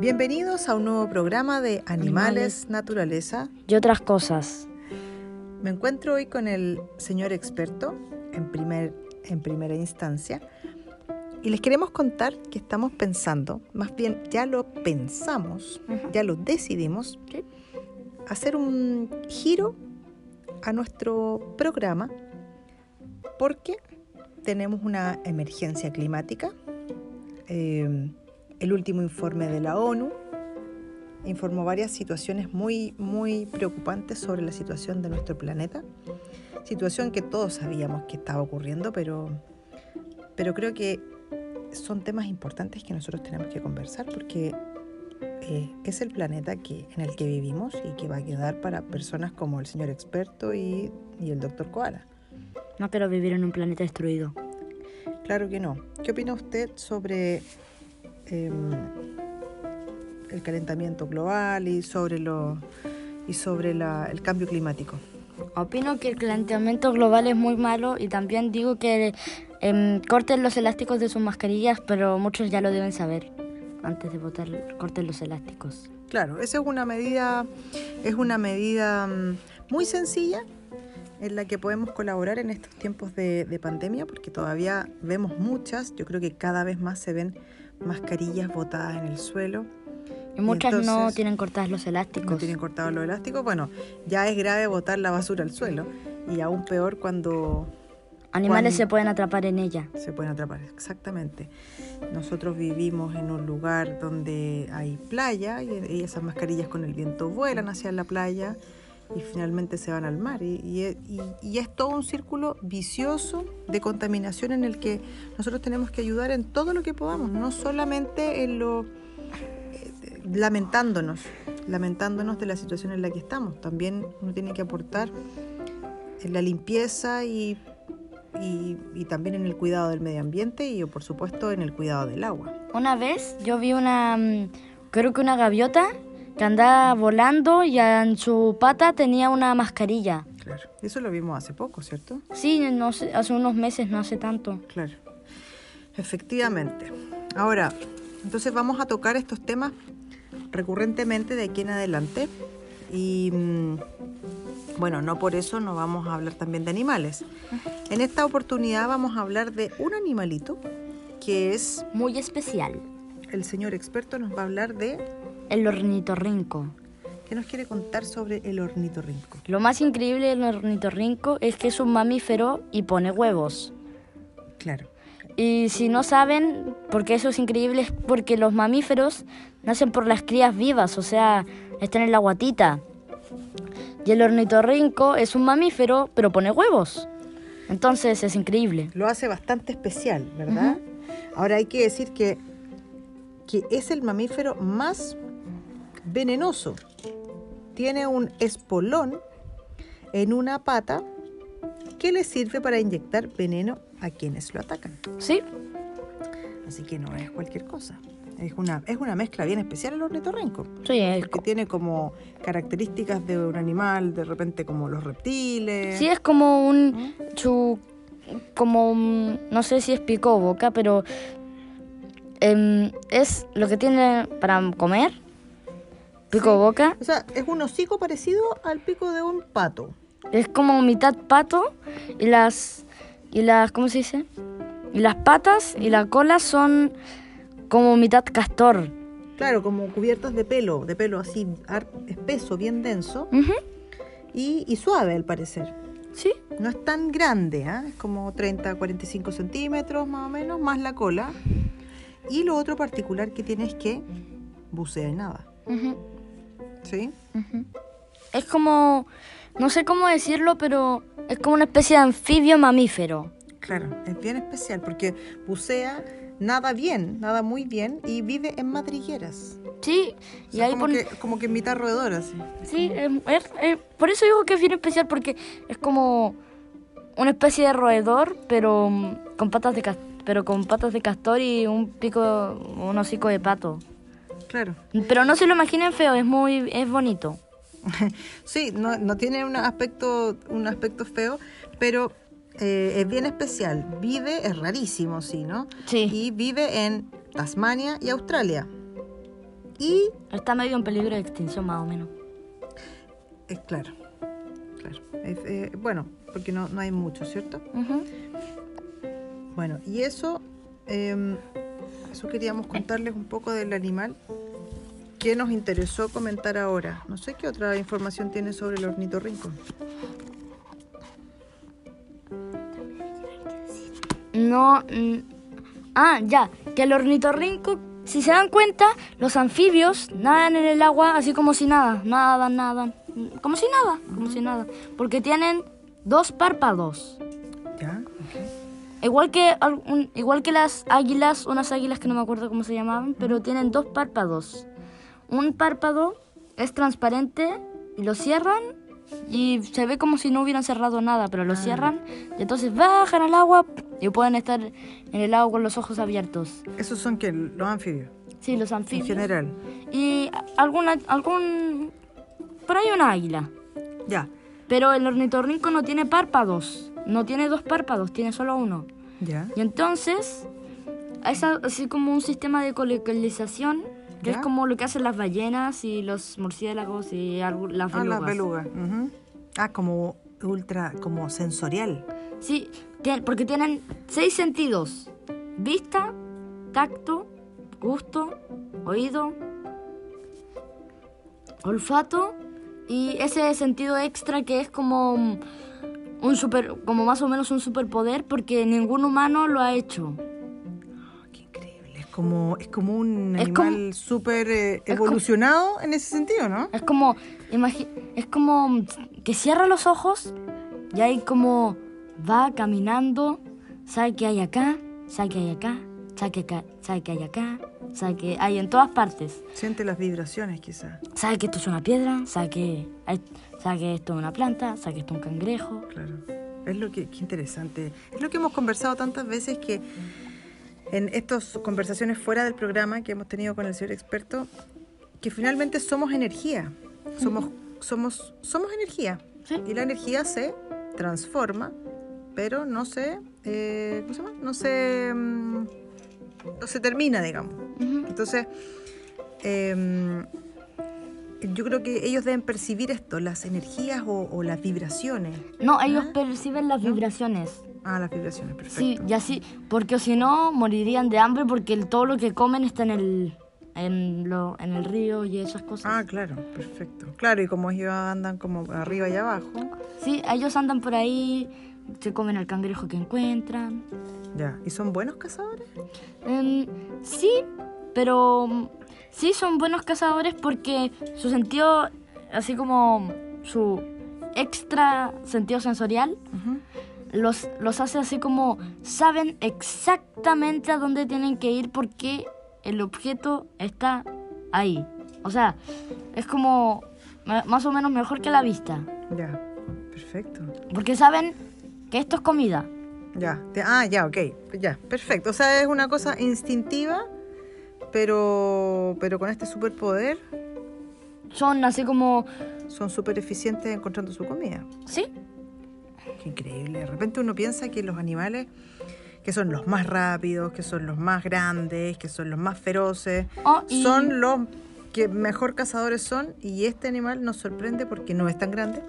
Bienvenidos a un nuevo programa de Animales, Animales. Naturaleza. y otras cosas. Me encuentro hoy con el señor experto en, primer, en primera instancia y les queremos contar que estamos pensando, más bien ya lo pensamos, ya lo decidimos, Sí. hacer un giro a nuestro programa porque tenemos una emergencia climática. Eh, el último informe de la ONU informó varias situaciones muy, muy preocupantes sobre la situación de nuestro planeta. Situación que todos sabíamos que estaba ocurriendo, pero, pero creo que son temas importantes que nosotros tenemos que conversar porque eh, es el planeta que, en el que vivimos y que va a quedar para personas como el señor experto y, y el doctor Koala. No quiero vivir en un planeta destruido. Claro que no. ¿Qué opina usted sobre em, el calentamiento global y sobre, lo, y sobre la- el cambio climático? Opino que el calentamiento global es muy malo y también digo que em, corten los elásticos de sus mascarillas, pero muchos ya lo deben saber. Antes de votar, corten los elásticos. Claro, esa es una medida, es una medida mm, muy sencilla en la que podemos colaborar en estos tiempos de, de pandemia, porque todavía vemos muchas, yo creo que cada vez más se ven mascarillas botadas en el suelo. Y muchas no entonces- tienen cortados los elásticos. no tienen cortados los elásticos, bueno, ya es grave botar la basura al suelo y aún peor cuando Animales Cuando- se pueden atrapar en ella. se pueden atrapar. Exactamente. Nosotros vivimos en un lugar donde hay playa y, y esas mascarillas con el viento vuelan hacia la playa y finalmente se van al mar. Y, es todo un círculo vicioso de contaminación en el que nosotros tenemos que ayudar en todo lo que podamos, no solamente en lo eh, lamentándonos, lamentándonos de la situación en la que estamos. También uno tiene que aportar en la limpieza y, y, y también en el cuidado del medio ambiente y por supuesto en el cuidado del agua. Una vez yo vi una, mm, creo que una gaviota que andaba volando y en su pata tenía una mascarilla. Claro. Eso lo vimos hace poco, ¿cierto? Sí, no sé, hace unos meses, no hace tanto. Claro. Efectivamente. Ahora, entonces vamos a tocar estos temas recurrentemente de aquí en adelante. Y mm, bueno, no por eso no vamos a hablar también de animales. En esta oportunidad vamos a hablar de un animalito que es Muy especial. el señor experto nos va a hablar de El ornitorrinco. ¿qué nos quiere contar sobre el ornitorrinco? Lo más increíble del ornitorrinco es que es un mamífero y pone huevos. Claro. Y si no saben por qué eso es increíble es porque los mamíferos nacen por las crías vivas, o sea, están en la guatita. Y el ornitorrinco es un mamífero, pero pone huevos. Entonces es increíble. Lo hace bastante especial, ¿verdad? Ahora hay que decir que, que es el mamífero más venenoso. Tiene un espolón en una pata que le sirve para inyectar veneno a quienes lo atacan. ¿Sí? Así que no es cualquier cosa. Es una, es una mezcla bien especial el ornitorrinco. Sí, es, Que tiene como características de un animal, de repente como los reptiles. sí, es como un... Su, como... un- No sé si es pico o boca, pero... em, es lo que tiene para comer. Pico o boca. O sea, es un hocico parecido al pico de un pato. Es como mitad pato y las y las ¿cómo se dice? Y las patas y la cola son como mitad castor. Claro, como cubiertas de pelo, de pelo así espeso, bien denso Ujú, y, y suave al parecer. Sí. No es tan grande, ¿ah? es como 30, 45 centímetros más o menos, más la cola. Y lo otro particular que tiene es que bucea y nada. ujú, ¿Sí? Es como no sé cómo decirlo, pero es como una especie de anfibio mamífero. Claro, es bien especial porque bucea, nada bien, nada muy bien y vive en madrigueras. Sí, O y ahí como, pon- que, como que mitad roedor así. Sí, es- eh, por eso digo que es bien especial porque es como una especie de roedor, pero con patas de pero con patas de castor y un pico, un hocico de pato. Claro. Pero no se lo imaginen feo, es muy, es bonito. Sí, no, no tiene un aspecto, un aspecto feo, pero eh, es bien especial. Vive, es rarísimo, sí, ¿no? Sí. Y vive en Tasmania y Australia. Y, Está medio en peligro de extinción más o menos. es claro, claro. Es, eh, bueno, porque no, no hay mucho, ¿cierto? Ujú. Bueno, y eso, eh, eso queríamos contarles un poco del animal que nos interesó comentar ahora. No sé qué otra información tiene sobre el ornitorrinco. No. mm, ah, ya. Que el ornitorrinco, si se dan cuenta, los anfibios nadan en el agua así como si nada. Nadan, nadan. Como si nada. Como si nada. Porque tienen dos párpados. Igual que, un- igual que las águilas, unas águilas que no me acuerdo cómo se llamaban, pero tienen dos párpados. Un párpado es transparente y lo cierran y se ve como si no hubieran cerrado nada, pero lo cierran y entonces bajan al agua y pueden estar en el agua con los ojos abiertos. Esos son que los anfibios, Sí, los en anfibios. general. Y alguna, algún... Por ahí una águila. Ya, Pero el ornitorrinco no tiene párpados. No tiene dos párpados, tiene solo uno. ya. Y entonces, es así como un sistema de colocalización, que es como lo que hacen las ballenas y los murciélagos y algu- las Ah, belugas. las belugas. Ah, como ultra, como sensorial. Sí, porque tienen seis sentidos. Vista, tacto, gusto, oído, olfato y ese sentido extra que es como un super, como más o menos un superpoder porque ningún humano lo ha hecho. Qué increíble. Es como, es como un Es animal súper eh, es como- evolucionado en ese sentido, ¿no? Es como, es como que cierra los ojos y ahí como va caminando, sabe que hay acá, sabe que hay acá, sabe que, sabe que hay acá, sabe que hay en todas partes. Siente las vibraciones, quizás. Sabe que esto es una piedra, sabe que, hay- sabe que esto es una planta, sabe que esto es un cangrejo. Claro. Es lo que, qué interesante. Es lo que hemos conversado tantas veces que en estas conversaciones fuera del programa que hemos tenido con el señor experto, que finalmente somos energía. Somos, somos, somos energía. Sí. Y la energía se transforma, pero no se, eh, ¿cómo se llama? No se, mm, no se termina, digamos. Ujú. Entonces, em, yo creo que ellos deben percibir esto, las energías o, o las vibraciones. No, ellos perciben las vibraciones. Ah, las vibraciones, perfecto. Sí, y así, porque si no morirían de hambre porque el- todo lo que comen está en el, en, lo, en el río y esas cosas. Ah, claro, perfecto. Claro, y como ellos andan como arriba y abajo, Sí, ellos andan por ahí, se comen al cangrejo que encuentran. Ya. ¿Y son buenos cazadores? Em, sí, pero mm, sí son buenos cazadores porque su sentido, así como su extra sentido sensorial, los, los hace así como saben exactamente a dónde tienen que ir porque el objeto está ahí. O sea, es como más o menos mejor que la vista. Ya, perfecto. Porque saben que esto es comida. Ya, ah, ya, ok, ya, perfecto. O sea, es una cosa instintiva, pero, pero con este superpoder Son así como... son súper eficientes encontrando su comida. Sí, Qué increíble. De repente uno piensa que los animales que son los más rápidos, que son los más grandes, que son los más feroces, Oh, y- son los que mejor cazadores son y este animal nos sorprende porque no es tan grande,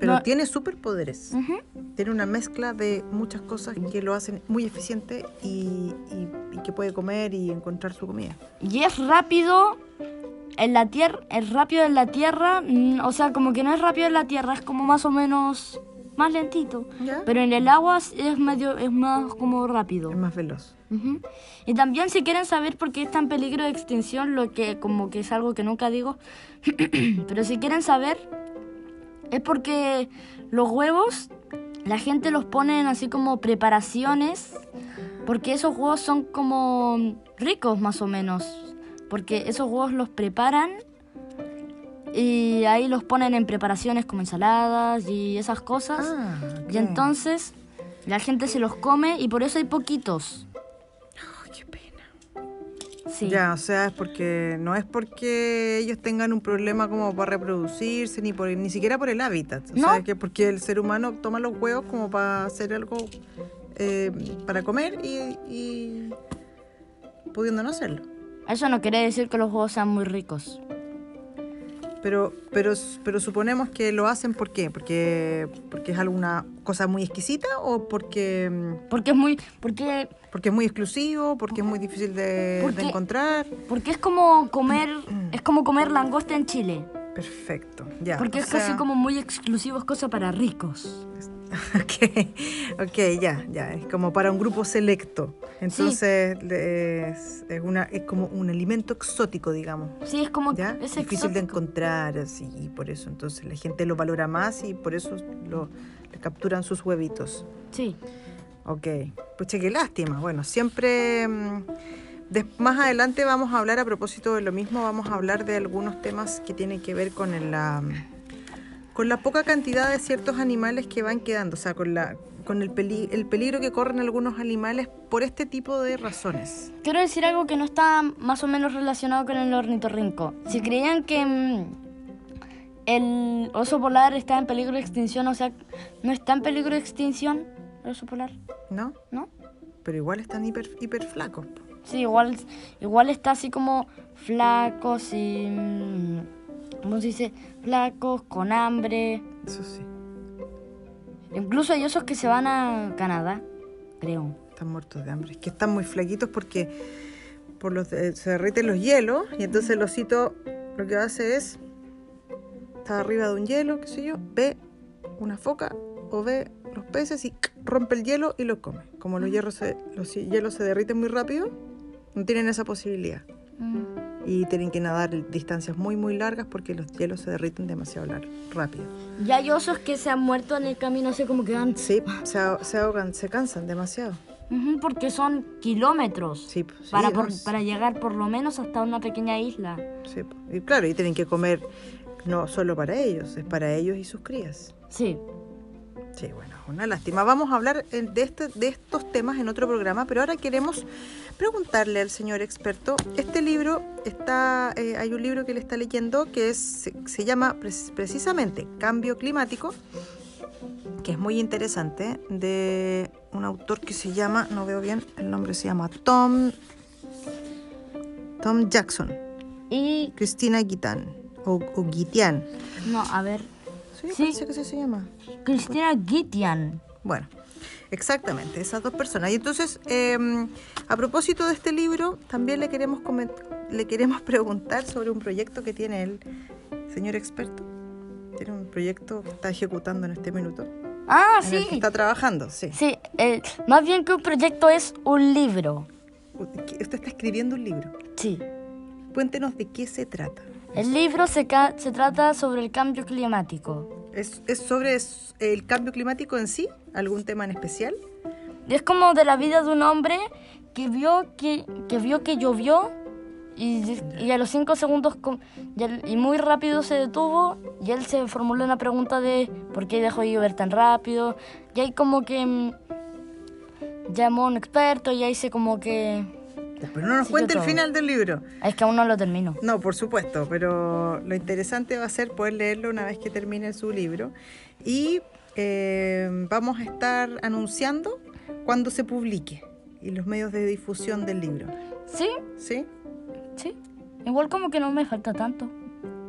pero No. tiene superpoderes. Ujú. Tiene una mezcla de muchas cosas que lo hacen muy eficiente y, y- y que puede comer y encontrar su comida. Y es rápido en la tierra, es rápido en la tierra, mm, o sea, como que no es rápido en la tierra, es como más o menos más lentito. ¿Ya? Pero en el agua es medio, es más como rápido. Es más veloz. Ujú. Y también si quieren saber por qué está en peligro de extinción, lo que como que es algo que nunca digo, pero si quieren saber es porque los huevos la gente los pone en así como preparaciones, porque esos huevos son como ricos más o menos, porque esos huevos los preparan y ahí los ponen en preparaciones como ensaladas y esas cosas. Ah. Y entonces la gente se los come y por eso hay poquitos. Qué. Sí. Ya, o sea, es porque no es porque ellos tengan un problema como para reproducirse, ni por ni siquiera por el hábitat. O No. sea, que porque el ser humano toma los huevos como para hacer algo eh, para comer y, y pudiendo no hacerlo. Eso no quiere decir que los huevos sean muy ricos. Pero, pero, pero suponemos que lo hacen ¿por qué? Porque, porque es alguna cosa muy exquisita o porque, mm, Porque es muy. Porque, porque es muy exclusivo, porque es muy difícil de, encontrar. porque es como comer. Es como comer langosta en Chile. Perfecto, ya. Porque es casi como muy exclusivo, es cosa para ricos. Ok, ok, ya, ya. Es como para un grupo selecto. Entonces es, es una, es como un alimento exótico, digamos. Sí, es como. ¿Ya? Es Difícil de encontrar, así, y por eso entonces la gente lo valora más y por eso lo, le capturan sus huevitos. Sí. Ok, pues qué lástima. Bueno, siempre mm, más adelante vamos a hablar a propósito de lo mismo, vamos a hablar de algunos temas que tienen que ver con el, la con la poca cantidad de ciertos animales que van quedando, o sea, con la con el, peli- el peligro que corren algunos animales por este tipo de razones. Quiero decir algo que no está más o menos relacionado con el ornitorrinco. Si creían que mm, el oso polar está en peligro de extinción, o sea, no está en peligro de extinción el oso polar, ¿No? ¿no? Pero igual están hiper, hiper flacos. Sí, igual, igual está así como flacos y... mm, ¿Cómo se dice? Flacos, con hambre. Eso sí, Incluso hay osos que se van a Canadá, creo. están muertos de hambre. Es que están muy flaquitos porque por los, eh, se derriten los hielos y entonces el osito lo que hace es está arriba de un hielo, qué sé yo, ve una foca o ve los peces y rompe el hielo y lo come. Como los se, los hielos se derriten muy rápido, no tienen esa posibilidad. Mm. Y tienen que nadar distancias muy muy largas porque los hielos se derriten demasiado lar- rápido. Y hay osos que se han muerto en el camino, así como que van... Sí, se, ahogan- se ahogan, se cansan demasiado. Porque son kilómetros. Sí, sí, para, por- es- para llegar por lo menos hasta una pequeña isla. Sí, y claro, y tienen que comer no solo para ellos, es para ellos y sus crías. Sí. Sí, bueno, una lástima. Vamos a hablar de, este, de estos temas en otro programa, pero ahora queremos preguntarle al señor experto. Este libro está, eh, hay un libro que él está leyendo que es, se, se llama pre- precisamente Cambio Climático, que es muy interesante, de un autor que se llama, no veo bien, el nombre se llama Tom, Tom Jackson, Y... Cristina Guitán, o, o Guitián. No, a ver. Sí, Sí. parece que así se llama. Cristina Gitian. Bueno, exactamente, esas dos personas. Y entonces, eh, a propósito de este libro, también le queremos, le queremos preguntar sobre un proyecto que tiene el señor experto. Tiene un proyecto que está ejecutando en este minuto, Ah, en el que sí. está trabajando, sí. Sí, eh, más bien que un proyecto es un libro. Usted está escribiendo un libro. Sí. Cuéntenos de qué se trata. El libro se, se trata sobre el cambio climático. ¿Es, es sobre el cambio climático en sí? ¿Algún tema en especial? Es como de la vida de un hombre que vio que, que, vio que llovió y, y a los cinco segundos y, y muy rápido se detuvo y él se formuló una pregunta de por qué dejó de llover tan rápido. Y ahí como que mm, llamó a un experto y ahí se como que... Pero no nos Sí, cuente el final del libro. Es que aún no lo termino. No, por supuesto, pero lo interesante va a ser poder leerlo una vez que termine su libro. Y eh, vamos a estar anunciando cuando se publique y los medios de difusión del libro. Sí, ¿Sí? sí. Igual como que no me falta tanto.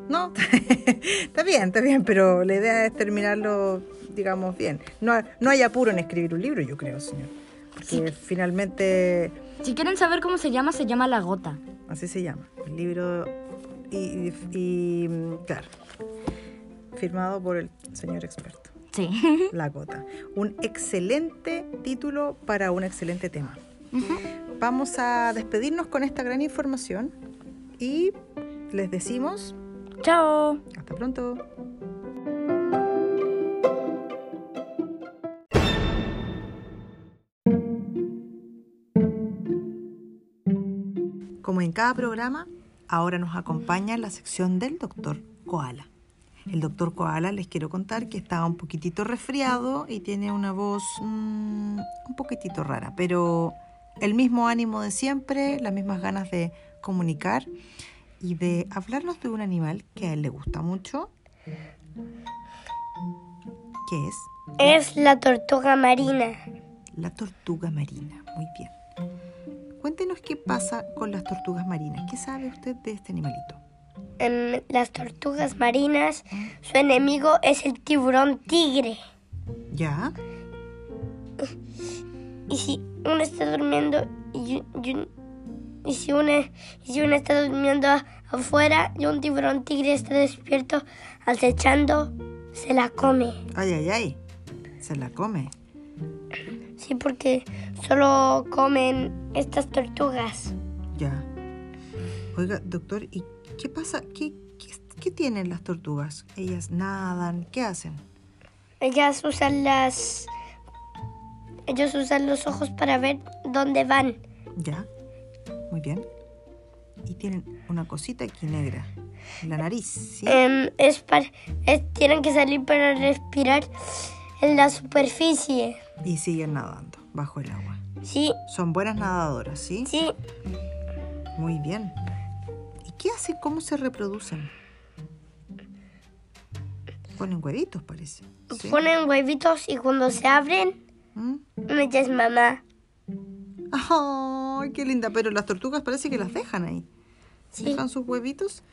No, está bien, está bien, pero la idea es terminarlo, digamos, bien. No, no hay apuro en escribir un libro, yo creo, señor. Porque finalmente Si quieren saber cómo se llama, se llama La Gota. Así se llama. El libro y, claro, firmado por el señor experto. Sí. La Gota. Un excelente título para un excelente tema. Vamos a despedirnos con esta gran información y les decimos Chao. hasta pronto. En cada programa, ahora nos acompaña la sección del doctor Koala. El doctor Koala les quiero contar que estaba un poquitito resfriado y tiene una voz mm, un poquitito rara, pero el mismo ánimo de siempre, las mismas ganas de comunicar y de hablarnos de un animal que a él le gusta mucho. ¿Qué es? Es la tortuga marina. La tortuga marina. Muy bien. Cuéntenos qué pasa con las tortugas marinas. ¿Qué sabe usted de este animalito? En las tortugas marinas, su enemigo es el tiburón tigre. ¿Ya? Y si uno está durmiendo y, y- y si uno, y si uno está durmiendo afuera y un tiburón tigre está despierto acechando, se la come. Ay, ay, ay. Se la come. Sí, porque solo comen estas tortugas. Ya. Oiga, doctor, ¿y qué pasa? ¿Qué, qué, qué tienen las tortugas? Ellas nadan, ¿qué hacen? Ellas usan las... Ellos usan los ojos para ver dónde van. Ya. Muy bien. Y tienen una cosita aquí negra en la nariz, ¿sí? Em, es para, es- tienen que salir para respirar en la superficie. Y siguen nadando bajo el agua. Sí, Son buenas nadadoras, ¿sí? sí. Muy bien. ¿Y qué hacen? ¿Cómo se reproducen? Ponen huevitos, parece. ¿sí? Ponen huevitos y cuando se abren, ¿Mm? mamá. ¡Ay, qué linda! Pero las tortugas parece que las dejan ahí. Sí, Dejan sus huevitos,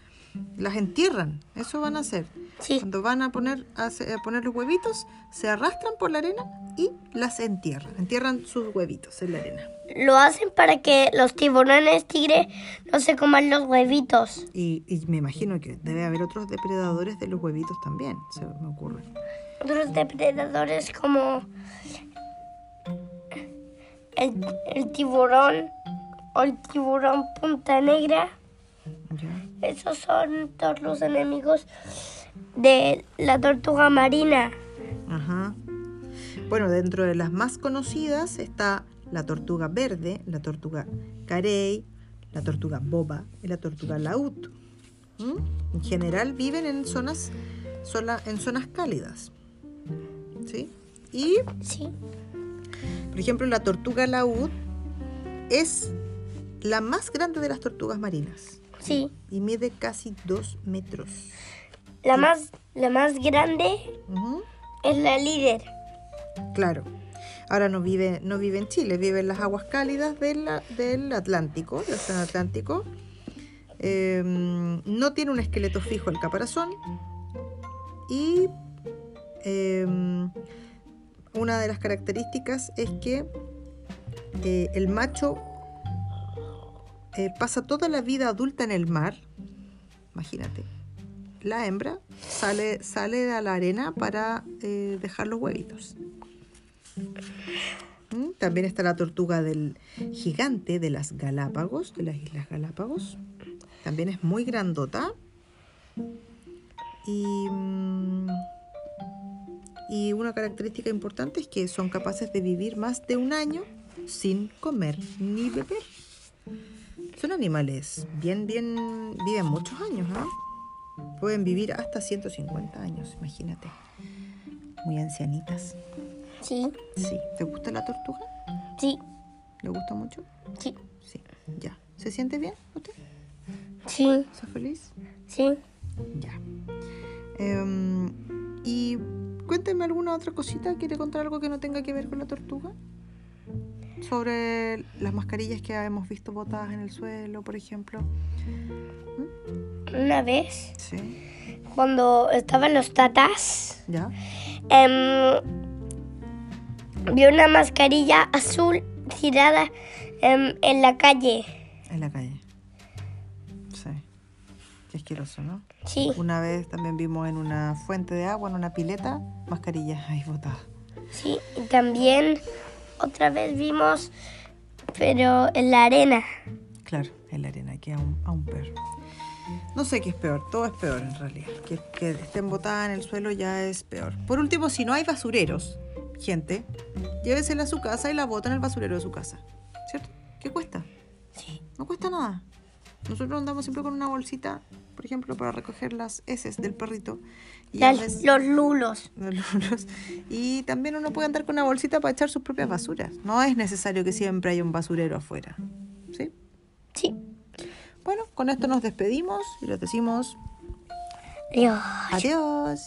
las entierran. Eso van a hacer. sí. Cuando van a poner, a, poner los huevitos, se arrastran por la arena y las entierran. Entierran sus huevitos en la arena. Lo hacen para que los tiburones tigre no se coman los huevitos. Y, y me imagino que debe haber otros depredadores de los huevitos también, se me ocurre. Otros depredadores como el, el tiburón o el tiburón punta negra. Esos son todos los enemigos de la tortuga marina. Ajá. Bueno, dentro de las más conocidas está la tortuga verde, la tortuga carey, la tortuga boba y la tortuga laúd. ¿Mm? En general viven en zonas, sola- en zonas cálidas. ¿Sí? Y, Sí, por ejemplo, la tortuga laúd es la más grande de las tortugas marinas sí. y mide casi dos metros. La más, la más grande es la líder. Claro. Ahora no vive, no vive en Chile, vive en las aguas cálidas del, del Atlántico, del Océano Atlántico. Eh, no tiene un esqueleto fijo el caparazón. Y eh, una de las características es que eh, el macho eh, pasa toda la vida adulta en el mar. Imagínate. La hembra sale, sale a la arena para eh, dejar los huevitos. Mm, También está la tortuga del gigante de las Galápagos, de las Islas Galápagos. También es muy grandota. Y, mm, y una característica importante es que son capaces de vivir más de un año sin comer ni beber. Son animales bien, bien, viven muchos años, ¿no? Pueden vivir hasta 150 años, imagínate. Muy ancianitas. Sí, Sí. ¿Te gusta la tortuga? sí, ¿Le gusta mucho? sí, Sí. Ya. ¿Se siente bien usted? sí, ¿Está feliz? sí. Ya. Em, y cuénteme alguna otra cosita. ¿Quiere contar algo que no tenga que ver con la tortuga? Sobre las mascarillas que hemos visto botadas en el suelo, por ejemplo. Una vez, Sí. cuando estaban los tatas, ¿Ya? em, vi una mascarilla azul tirada em, en la calle. En la calle. Sí. Qué asqueroso, ¿no? Sí, Una vez también vimos en una fuente de agua, en una pileta, mascarillas ahí botadas. sí. Y también otra vez vimos, pero en la arena. Claro, en la arena, que aún, aún peor. No sé qué es peor, todo es peor en realidad. Que, que estén botadas en el suelo ya es peor. Por último, si no hay basureros, gente, llévesela a su casa y la bota en el basurero de su casa. ¿Cierto? ¿Qué cuesta? Sí. No cuesta nada. Nosotros andamos siempre con una bolsita por ejemplo, para recoger las heces del perrito. Y, Las- a veces- los lulos. los lulos. y también uno puede andar con una bolsita para echar sus propias basuras. No es necesario que siempre haya un basurero afuera. ¿Sí? Sí. Bueno, con esto nos despedimos y les decimos Adiós. adiós.